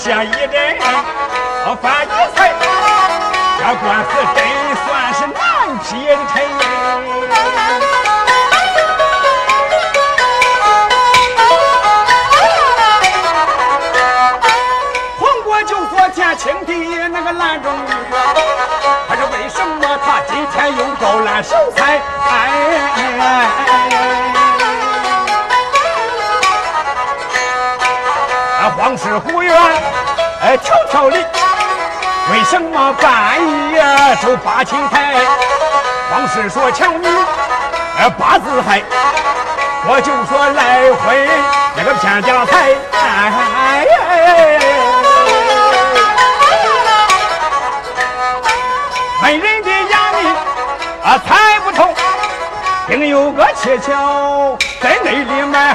下一人，我范一才，这官司真算是难劈柴。黄国就说见青的那个蓝中玉，他说为什么他今天又高揽秀才？啊，皇室胡元，哎，条条理为什么半夜走八青台？皇室说强女，哎，八字害，我就说来回那个偏家财。本人的眼里啊，猜不透，定有个蹊跷在内里埋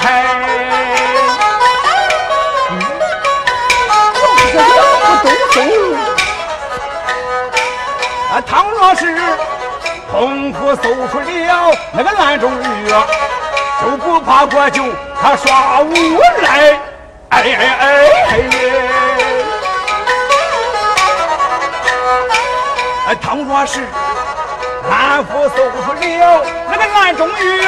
若是功夫搜出了那个蓝中玉，就不怕国舅他耍无赖。哎哎哎哎！哎，倘若是俺府搜出了那个蓝中玉，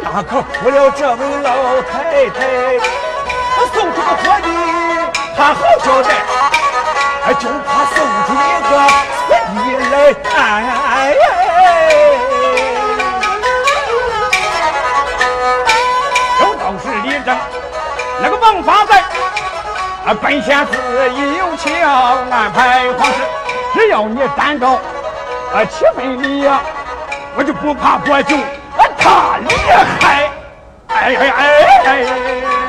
那可苦了这位老太太。搜出个活的，他好交代，的来。哎有道是李正。那个王法在，啊，本县自己有情安排皇室，只要你担着啊七分礼呀，我就不怕国舅啊他厉害。哎哎哎哎！哎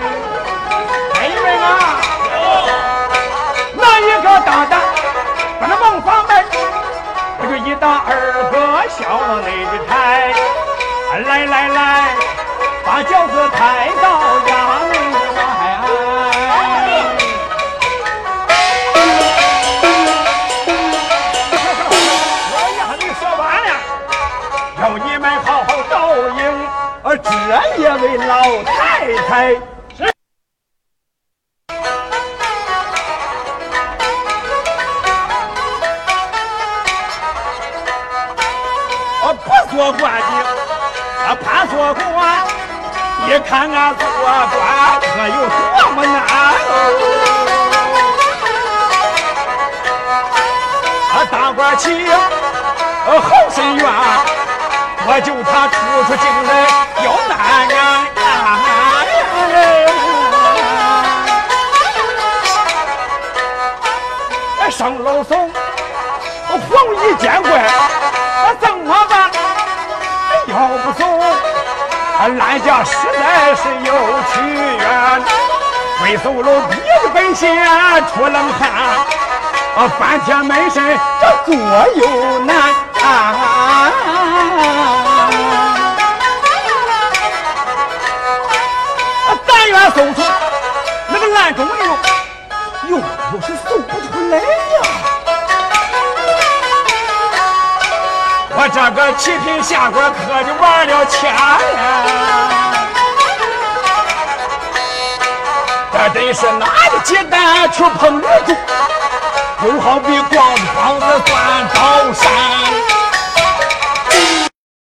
我就一打二个笑泪的台。来来来，把轿子抬到衙门。这一位老太太做官的，啊怕做官，你看俺做官可有多么难啊当官起，好生冤。我就他出出京来要难啊！上老宋，黄衣见怪，怎么办？俺家实在是有屈冤。为搜楼逼着本县出冷汗，啊，翻天门神这做又难啊！搜出那个烂中玉，又又是搜不出来呀！这个七品下官可就玩了钱了！这真是拿着鸡蛋去碰日猪，就好比光膀子钻刀山。